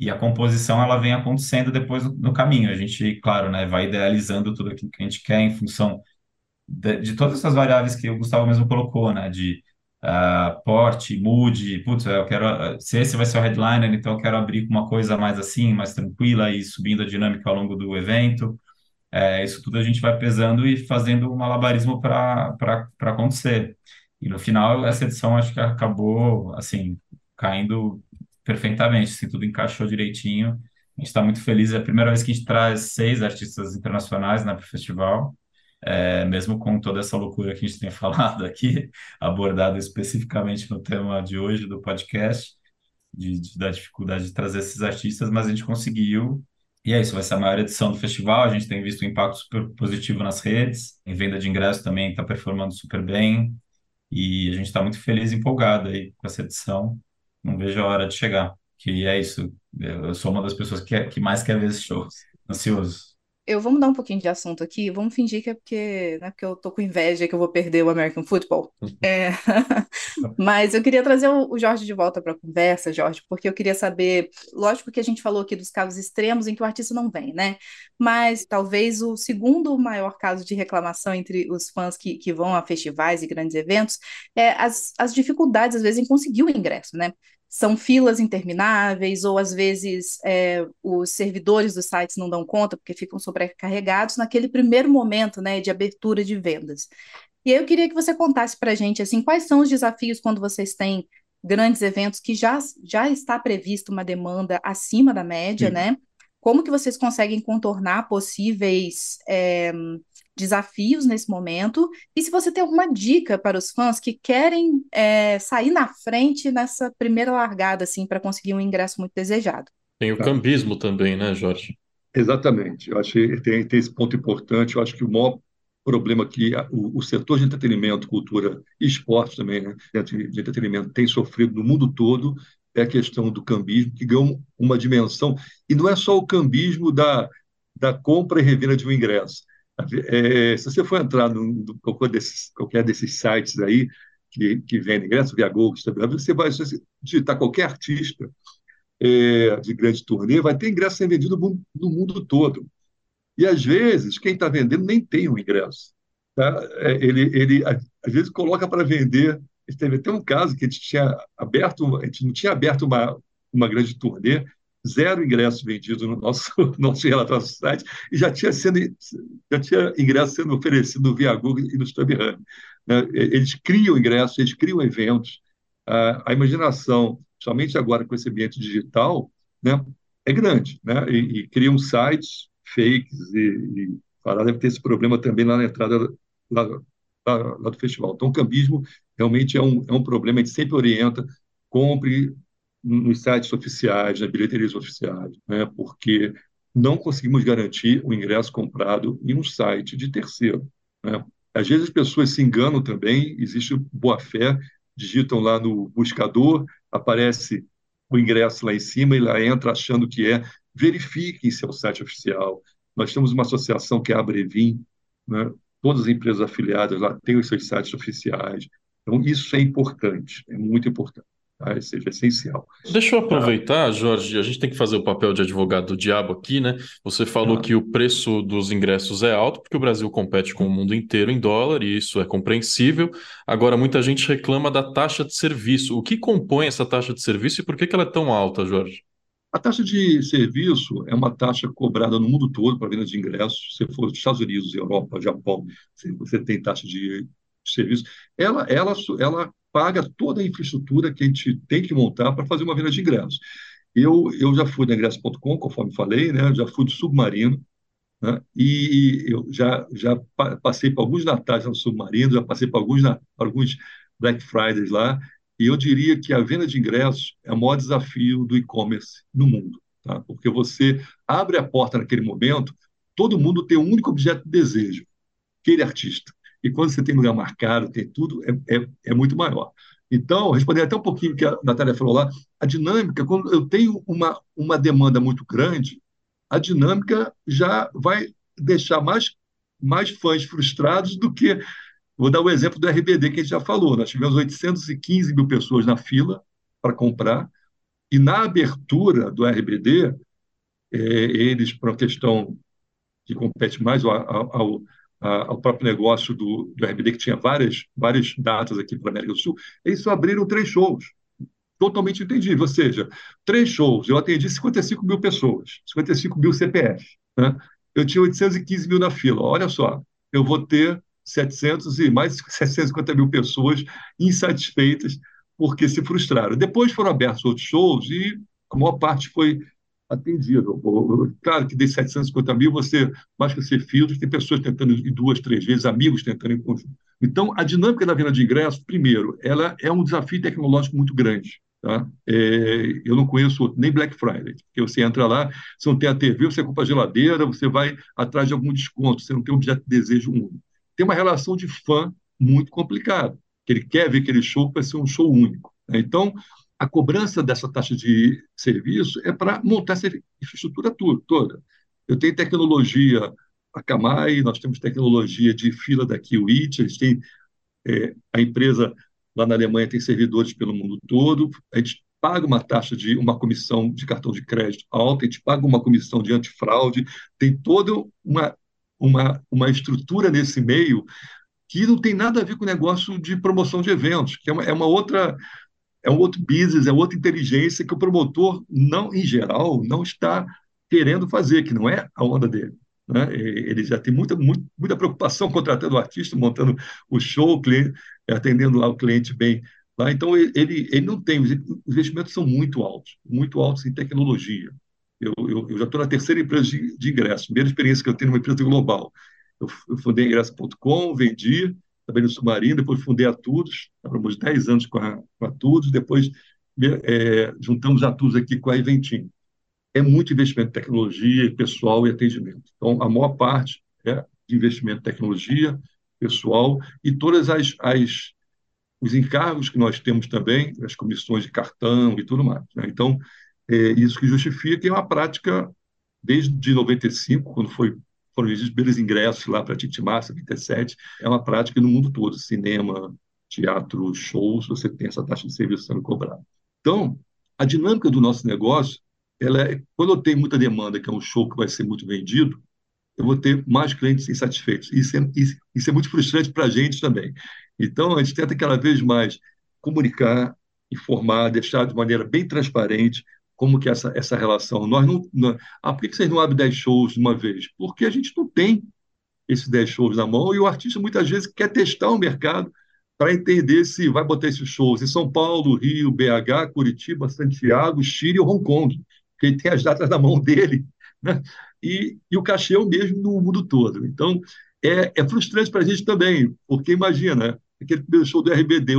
e a composição ela vem acontecendo depois no, caminho. A gente, claro, né, vai idealizando tudo aquilo que a gente quer em função de, de todas essas variáveis que o Gustavo mesmo colocou, né, de uh, porte, mood, putz, eu quero, se esse vai ser o headliner, então eu quero abrir com uma coisa mais assim, mais tranquila e subindo a dinâmica ao longo do evento. É, isso tudo a gente vai pesando e fazendo um malabarismo para acontecer. E no final, essa edição acho que acabou, assim, caindo perfeitamente, assim, tudo encaixou direitinho. A gente está muito feliz, é a primeira vez que a gente traz seis artistas internacionais né, para o festival, é, mesmo com toda essa loucura que a gente tem *laughs* falado aqui, abordado especificamente no tema de hoje do podcast, de, de, da dificuldade de trazer esses artistas, mas a gente conseguiu. E é isso, vai ser a maior edição do festival. A gente tem visto um impacto super positivo nas redes, em venda de ingresso também está performando super bem. E a gente está muito feliz e empolgado aí com essa edição não vejo a hora de chegar. Que é isso. Eu sou uma das pessoas que, que mais quer ver esses shows. Ansioso. Eu vou mudar um pouquinho de assunto aqui. Vamos fingir que é porque, né, porque eu tô com inveja que eu vou perder o American Football. É... *laughs* Mas eu queria trazer o Jorge de volta para a conversa, Jorge, porque eu queria saber. Lógico que a gente falou aqui dos casos extremos em que o artista não vem, né? Mas talvez o segundo maior caso de reclamação entre os fãs que, que vão a festivais e grandes eventos é as, as dificuldades, às vezes, em conseguir o ingresso, né? São filas intermináveis, ou às vezes é, os servidores dos sites não dão conta porque ficam sobrecarregados naquele primeiro momento né, de abertura de vendas. E aí eu queria que você contasse para a gente assim, quais são os desafios quando vocês têm grandes eventos que já, já está previsto uma demanda acima da média, Sim. né? Como que vocês conseguem contornar possíveis é, desafios nesse momento e se você tem alguma dica para os fãs que querem é, sair na frente nessa primeira largada, assim, para conseguir um ingresso muito desejado. Tem o tá. cambismo também, né, Jorge? Exatamente. Eu acho que tem, tem esse ponto importante. Eu acho que o maior problema que o, o, setor de entretenimento, cultura e esporte também, né, de entretenimento, tem sofrido no mundo todo é a questão do cambismo, que ganhou uma dimensão. E não é só o cambismo da, da compra e revenda de um ingresso. É, se você for entrar no, qualquer, desses, qualquer desses sites aí que, que vendem ingressos, via Google, você vai você digitar qualquer artista é, de grande turnê, vai ter ingresso sendo vendido no mundo, todo. E às vezes, quem está vendendo nem tem um ingresso. Tá? É, ele, ele, às vezes, coloca para vender. Teve até um caso que a gente tinha aberto, a gente não tinha aberto uma, uma grande turnê, zero ingressos vendidos no nosso, *laughs* nosso relatório do site e já tinha, sendo, já tinha ingresso sendo oferecido no Via Google e no StubHub. Né? Eles criam ingressos, eles criam eventos. A, imaginação, somente agora com esse ambiente digital, né, é grande. Né? E, e criam sites fakes e, e deve ter esse problema também lá na entrada lá, lá, lá do festival. Então, o cambismo realmente é um, é um problema, a gente sempre orienta, compre nos sites oficiais, nas bilheterias oficiais, né? porque não conseguimos garantir o ingresso comprado em um site de terceiro. Né? Às vezes as pessoas se enganam também, existe boa-fé, digitam lá no buscador, aparece o ingresso lá em cima e lá entra achando que é. Verifiquem se é o site oficial. Nós temos uma associação que é a Brevin, né? todas as empresas afiliadas lá têm os seus sites oficiais. Então, isso é importante, é muito importante. Tá? Ou seja, é essencial. Deixa eu aproveitar, Jorge, a gente tem que fazer o papel de advogado do diabo aqui, né? Você falou ah. que o preço dos ingressos é alto, porque o Brasil compete com o mundo inteiro em dólar, e isso é compreensível. Agora, muita gente reclama da taxa de serviço. O que compõe essa taxa de serviço e por que, que ela é tão alta, Jorge? A taxa de serviço é uma taxa cobrada no mundo todo para venda de ingressos. Se for Estados Unidos, Europa, Japão, você tem taxa de serviço. Ela, ela, ela paga toda a infraestrutura que a gente tem que montar para fazer uma venda de ingressos. Eu, eu já fui na ingresso.com, conforme falei, né? já fui do Submarino, né? e eu já, já passei por alguns natais no Submarino, já passei por alguns, alguns Black Fridays lá, e eu diria que a venda de ingressos é o maior desafio do e-commerce no mundo, tá? porque você abre a porta naquele momento, todo mundo tem um único objeto de desejo, aquele artista. E quando você tem lugar marcado, tem tudo, é, é, é muito maior. Então, respondendo até um pouquinho o que a Natália falou lá, a dinâmica, quando eu tenho uma, uma demanda muito grande, a dinâmica já vai deixar mais, mais fãs frustrados do que. Vou dar o exemplo do RBD que a gente já falou. Nós tivemos 815 mil pessoas na fila para comprar, e na abertura do RBD, é, eles, por uma questão que compete mais ao, ao, ao próprio negócio do, do RBD, que tinha várias, várias datas aqui para a América do Sul, eles só abriram três shows. Totalmente entendível. Ou seja, três shows, eu atendi 55 mil pessoas, 55 mil CPF. Né? Eu tinha 815 mil na fila. Olha só, eu vou ter 700 e mais *laughs* de 750 mil pessoas insatisfeitas porque se frustraram. Depois foram abertos outros shows e a maior parte foi atendido. Claro que desses 750 mil, você, mais que ser filtros, tem pessoas tentando ir duas, três vezes, amigos tentando ir conjunto. Então, a dinâmica da venda de ingressos, primeiro, ela é um desafio tecnológico muito grande. Tá? É, eu não conheço nem Black Friday, porque você entra lá, você não tem a TV, você compra a geladeira, você vai atrás de algum desconto, você não tem um objeto de desejo único. Tem uma relação de fã muito complicada, que ele quer ver aquele show vai ser um show único. Né? Então, a cobrança dessa taxa de serviço é para montar essa infraestrutura toda. Eu tenho tecnologia a Camai, nós temos tecnologia de fila da Kiwit, a é, a empresa lá na Alemanha tem servidores pelo mundo todo, a gente paga uma taxa de uma comissão de cartão de crédito alta, a gente paga uma comissão de antifraude, tem toda uma, uma, uma estrutura nesse meio que não tem nada a ver com o negócio de promoção de eventos, que é uma, é uma outra é um outro business, é outra inteligência que o promotor, não em geral, não está querendo fazer, que não é a onda dele. Né? Ele já tem muita, muita, muita preocupação contratando o artista, montando o show, o cliente, atendendo lá o cliente bem. Lá. Então, ele, ele não tem, os investimentos são muito altos, muito altos em tecnologia. Eu, eu, eu já estou na terceira empresa de, de ingresso, primeira experiência que eu tenho numa empresa global. Eu, eu fundei ingresso.com, vendi, também no Submarino, depois fundei a Tudos, trabalhamos 10 anos com a, com a Tudos, depois é, juntamos a Tudos aqui com a Eventim. É muito investimento em tecnologia, pessoal e atendimento. Então, a maior parte é de investimento em tecnologia, pessoal e todas as, as os encargos que nós temos também, as comissões de cartão e tudo mais. Né? Então, é isso que justifica que é uma prática desde 95, quando foi foram os primeiros ingressos lá para Titimassa, 27. É uma prática no mundo todo, cinema, teatro, shows, você tem essa taxa de serviço sendo cobrada. Então, a dinâmica do nosso negócio, ela é, quando eu tenho muita demanda, que é um show que vai ser muito vendido, eu vou ter mais clientes insatisfeitos. Isso é, isso, isso é muito frustrante para a gente também. Então, a gente tenta cada vez mais comunicar, informar, deixar de maneira bem transparente como que essa, essa relação. Nós não, não, ah, por que vocês não abrem 10 shows de uma vez? Porque a gente não tem esses 10 shows na mão e o artista muitas vezes quer testar o mercado para entender se vai botar esses shows em São Paulo, Rio, BH, Curitiba, Santiago, Chile ou Hong Kong, porque ele tem as datas na mão dele. Né? E, e o cachê é o mesmo no mundo todo. Então, é, é frustrante para a gente também, porque imagina, aquele primeiro show do RBD,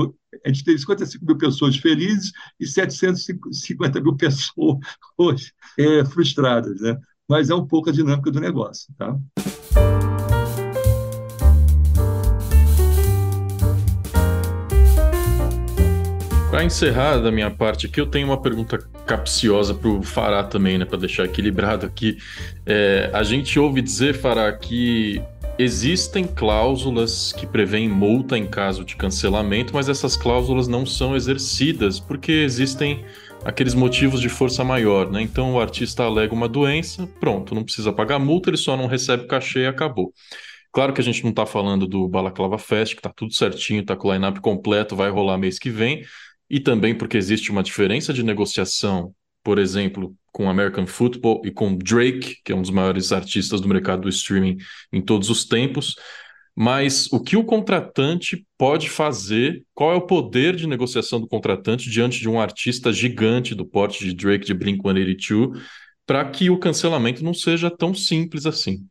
a gente teve 55 mil pessoas felizes e 750 mil *laughs* pessoas hoje é, frustradas, né? Mas é um pouco a dinâmica do negócio, tá? Para encerrar da minha parte aqui, eu tenho uma pergunta capciosa para o Fará também, né? Para deixar equilibrado aqui. É, a gente ouve dizer, Fará, que Existem cláusulas que prevêem multa em caso de cancelamento, mas essas cláusulas não são exercidas porque existem aqueles motivos de força maior, né? Então o artista alega uma doença, pronto, não precisa pagar multa, ele só não recebe cachê e acabou. Claro que a gente não está falando do Balaclava Fest, que está tudo certinho, está com o line-up completo, vai rolar mês que vem, e também porque existe uma diferença de negociação por exemplo, com American Football e com Drake, que é um dos maiores artistas do mercado do streaming em todos os tempos. Mas o que o contratante pode fazer? Qual é o poder de negociação do contratante diante de um artista gigante do porte de Drake, de Blink-182, para que o cancelamento não seja tão simples assim?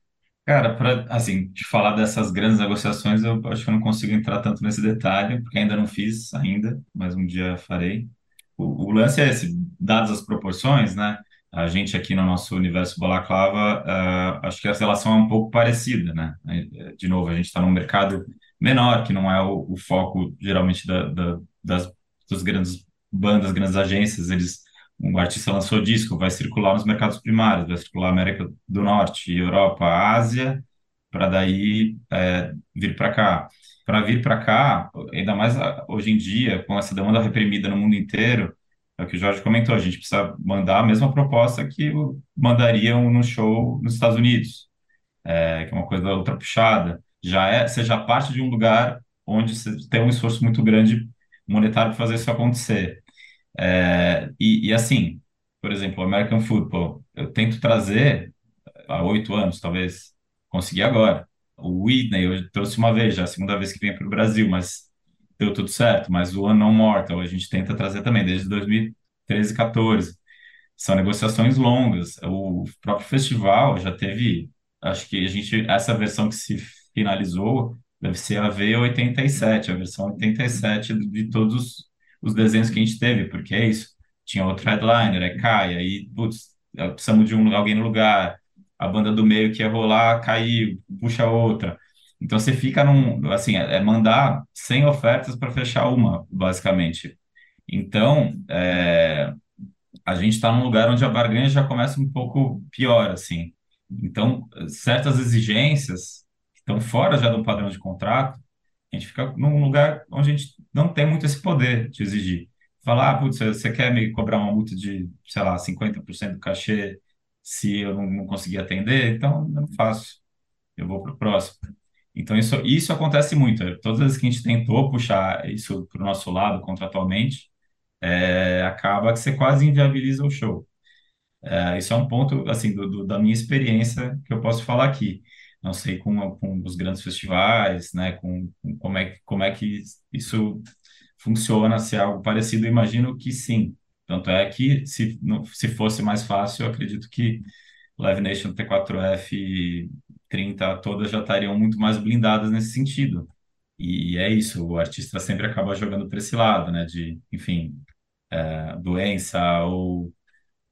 Cara, para assim, te falar dessas grandes negociações, eu acho que eu não consigo entrar tanto nesse detalhe, porque ainda não fiz ainda, mas um dia farei. O, o lance é esse, dadas as proporções, né? A gente aqui no nosso universo balaclava, uh, acho que a relação é um pouco parecida, né? De novo, a gente está num mercado menor, que não é o, o foco geralmente da, da, das, das grandes bandas, grandes agências, eles um artista lançou disco, vai circular nos mercados primários, vai circular América do Norte, Europa, Ásia, para daí é, vir para cá. Para vir para cá, ainda mais hoje em dia, com essa demanda reprimida no mundo inteiro, é o que o Jorge comentou, a gente precisa mandar a mesma proposta que mandariam no show nos Estados Unidos, é, que é uma coisa outra puxada. Já é, seja parte de um lugar onde você tem um esforço muito grande monetário para fazer isso acontecer. É, e, e, assim, por exemplo, o American Football, eu tento trazer há oito anos, talvez, consegui agora. O Whitney, eu trouxe uma vez, já a segunda vez que vem para o Brasil, mas deu tudo certo. Mas o Unknown Mortal, a gente tenta trazer também, desde 2013, 14. São negociações longas. O próprio festival já teve, acho que a gente, essa versão que se finalizou, deve ser a V87, a versão 87 de todos os desenhos que a gente teve, porque é isso. Tinha outro headliner, é cai, aí, putz, precisamos de um, alguém no lugar, a banda do meio que ia rolar, caiu, puxa outra. Então você fica num, assim, é, é mandar 100 ofertas para fechar uma, basicamente. Então, é, a gente está num lugar onde a barganha já começa um pouco pior, assim. Então, certas exigências que estão fora já do padrão de contrato, a gente fica num lugar onde a gente não tem muito esse poder de exigir. Falar, ah, putz, você quer me cobrar uma multa de, sei lá, 50% do cachê se eu não, não conseguir atender? Então, eu não faço. Eu vou para o próximo. Então, isso, isso acontece muito. Todas as vezes que a gente tentou puxar isso para o nosso lado contratualmente, é, acaba que você quase inviabiliza o show. É, isso é um ponto, assim, do, do, da minha experiência que eu posso falar aqui não sei com, com os grandes festivais, né, com, com, como, é, como é que isso funciona, se é algo parecido, imagino que sim. Tanto é que, se, se fosse mais fácil, eu acredito que Live Nation, T4F, 30, todas já estariam muito mais blindadas nesse sentido. E é isso, o artista sempre acaba jogando para esse lado, né, de, enfim, é, doença ou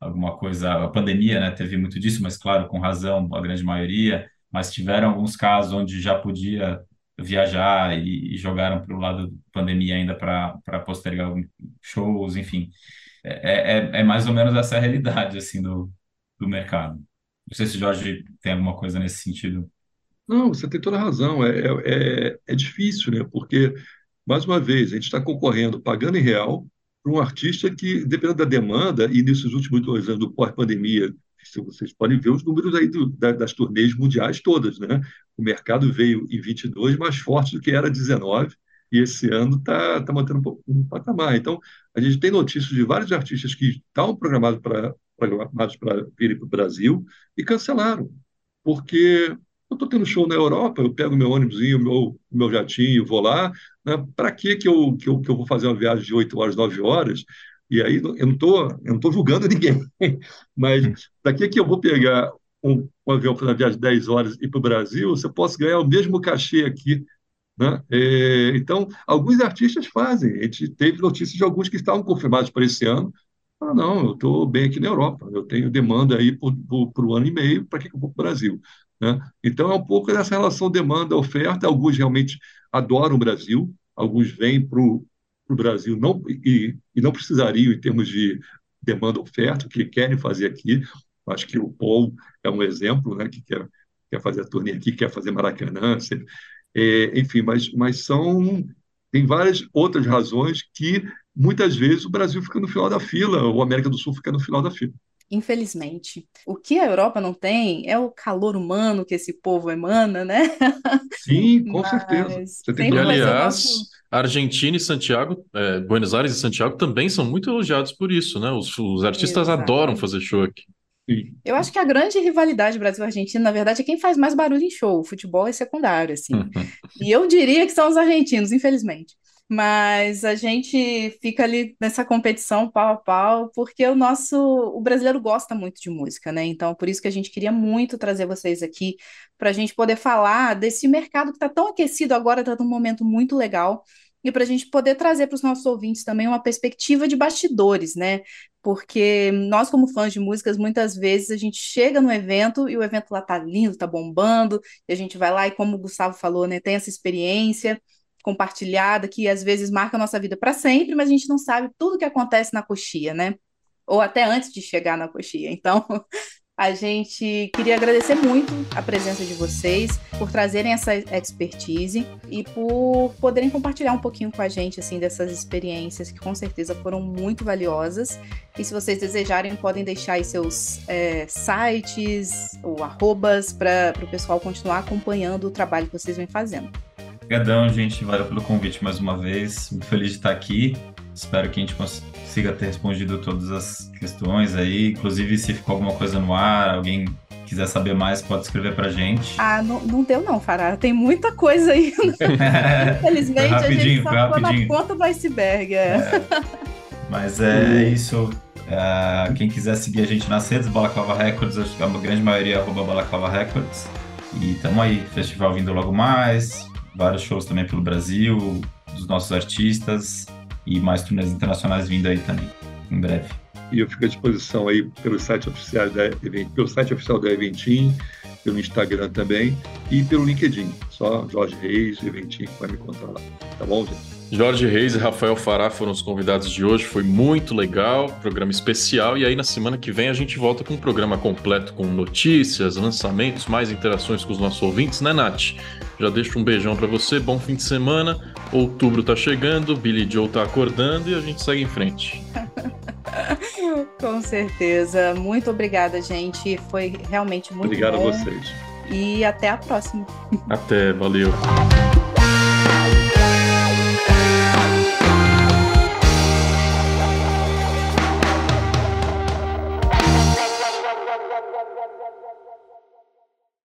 alguma coisa, a pandemia, né, teve muito disso, mas claro, com razão, a grande maioria, mas tiveram alguns casos onde já podia viajar e, e jogaram para o lado pandemia ainda para postergar shows, enfim. É, é, é, mais ou menos essa realidade, assim, do, do mercado. Não sei se o Jorge tem alguma coisa nesse sentido. Não, você tem toda a razão. É, é, é, é difícil, né? Porque, mais uma vez, a gente está concorrendo, pagando em real, para um artista que, dependendo da demanda, e nesses últimos dois anos do pós-pandemia, vocês podem ver os números aí do, das turnês mundiais todas, né? O mercado veio em 22 mais forte do que era 19 e esse ano está tá mantendo um, um, patamar. Então, a gente tem notícias de vários artistas que estavam programados para programados para virem para o Brasil e cancelaram, porque eu estou tendo show na Europa, eu pego meu ônibusinho, meu, meu jatinho, vou lá, né? para que, que, eu, que, eu, que eu vou fazer uma viagem de 8 horas, 9 horas, e aí eu não estou eu não tô julgando *laughs* ninguém, mas daqui que eu vou pegar um, um avião para viagem de 10 horas e para o Brasil, você posso ganhar o mesmo cachê aqui. Né? É, então, alguns artistas fazem. A gente teve notícias de alguns que estavam confirmados para esse ano. Ah, não, eu estou bem aqui na Europa, eu tenho demanda aí por um ano e meio, para que eu vou para o Brasil? Né? Então, é um pouco dessa relação demanda-oferta. Alguns realmente adoram o Brasil, alguns vêm para o para o Brasil não, e, e, não precisariam em termos de demanda-oferta, o que querem fazer aqui. Acho que o Paul é um exemplo, né, que quer, quer fazer a turnê aqui, quer fazer Maracanã, é, enfim, mas, mas são tem várias outras razões que muitas vezes o Brasil fica no final da fila, ou a América do Sul fica no final da fila. Infelizmente. O que a Europa não tem é o calor humano que esse povo emana, né? Sim, *laughs* com Mas certeza. Você tem aliás, Argentina e Santiago, é, Buenos Aires e Santiago também são muito elogiados por isso, né? Os, os artistas Exato. adoram fazer show aqui. Sim. Eu acho que a grande rivalidade Brasil-Argentina, na verdade, é quem faz mais barulho em show. O futebol é secundário, assim. *laughs* E eu diria que são os argentinos, infelizmente. Mas a gente fica ali nessa competição pau a pau, porque o nosso, o brasileiro gosta muito de música, né? Então, por isso que a gente queria muito trazer vocês aqui para a gente poder falar desse mercado que está tão aquecido agora, está num momento muito legal, e para a gente poder trazer para os nossos ouvintes também uma perspectiva de bastidores, né? Porque nós, como fãs de músicas, muitas vezes a gente chega no evento e o evento lá tá lindo, tá bombando, e a gente vai lá e, como o Gustavo falou, né, tem essa experiência compartilhada que às vezes marca a nossa vida para sempre, mas a gente não sabe tudo que acontece na coxia, né? Ou até antes de chegar na coxia. Então, *laughs* a gente queria agradecer muito a presença de vocês, por trazerem essa expertise e por poderem compartilhar um pouquinho com a gente assim dessas experiências que com certeza foram muito valiosas. E se vocês desejarem, podem deixar aí seus é, sites ou arrobas para o pessoal continuar acompanhando o trabalho que vocês vêm fazendo. Obrigadão, gente. Valeu pelo convite mais uma vez. Muito feliz de estar aqui. Espero que a gente consiga ter respondido todas as questões aí. Inclusive, se ficou alguma coisa no ar, alguém quiser saber mais, pode escrever pra gente. Ah, não, não deu não, Fará. Tem muita coisa aí. *laughs* Infelizmente, a gente só ficou na ponta do iceberg. É. É. Mas é isso. É, quem quiser seguir a gente nas redes, Balaclava Records, a grande maioria é arroba Balaclava Records. E tamo aí, festival vindo logo mais, vários shows também pelo Brasil, dos nossos artistas e mais turnês internacionais vindo aí também, em breve. E eu fico à disposição aí pelo site oficial da pelo site oficial da Eventim, pelo Instagram também e pelo LinkedIn. Só Jorge Reis, Eventim, vai me encontrar lá. Tá bom, gente? Jorge Reis e Rafael Fará foram os convidados de hoje, foi muito legal, programa especial. E aí na semana que vem a gente volta com um programa completo com notícias, lançamentos, mais interações com os nossos ouvintes, né, Nath? Já deixo um beijão para você, bom fim de semana. Outubro tá chegando, Billy Joe tá acordando e a gente segue em frente. *laughs* com certeza. Muito obrigada, gente. Foi realmente muito Obrigado bom. a vocês. E até a próxima. Até, valeu.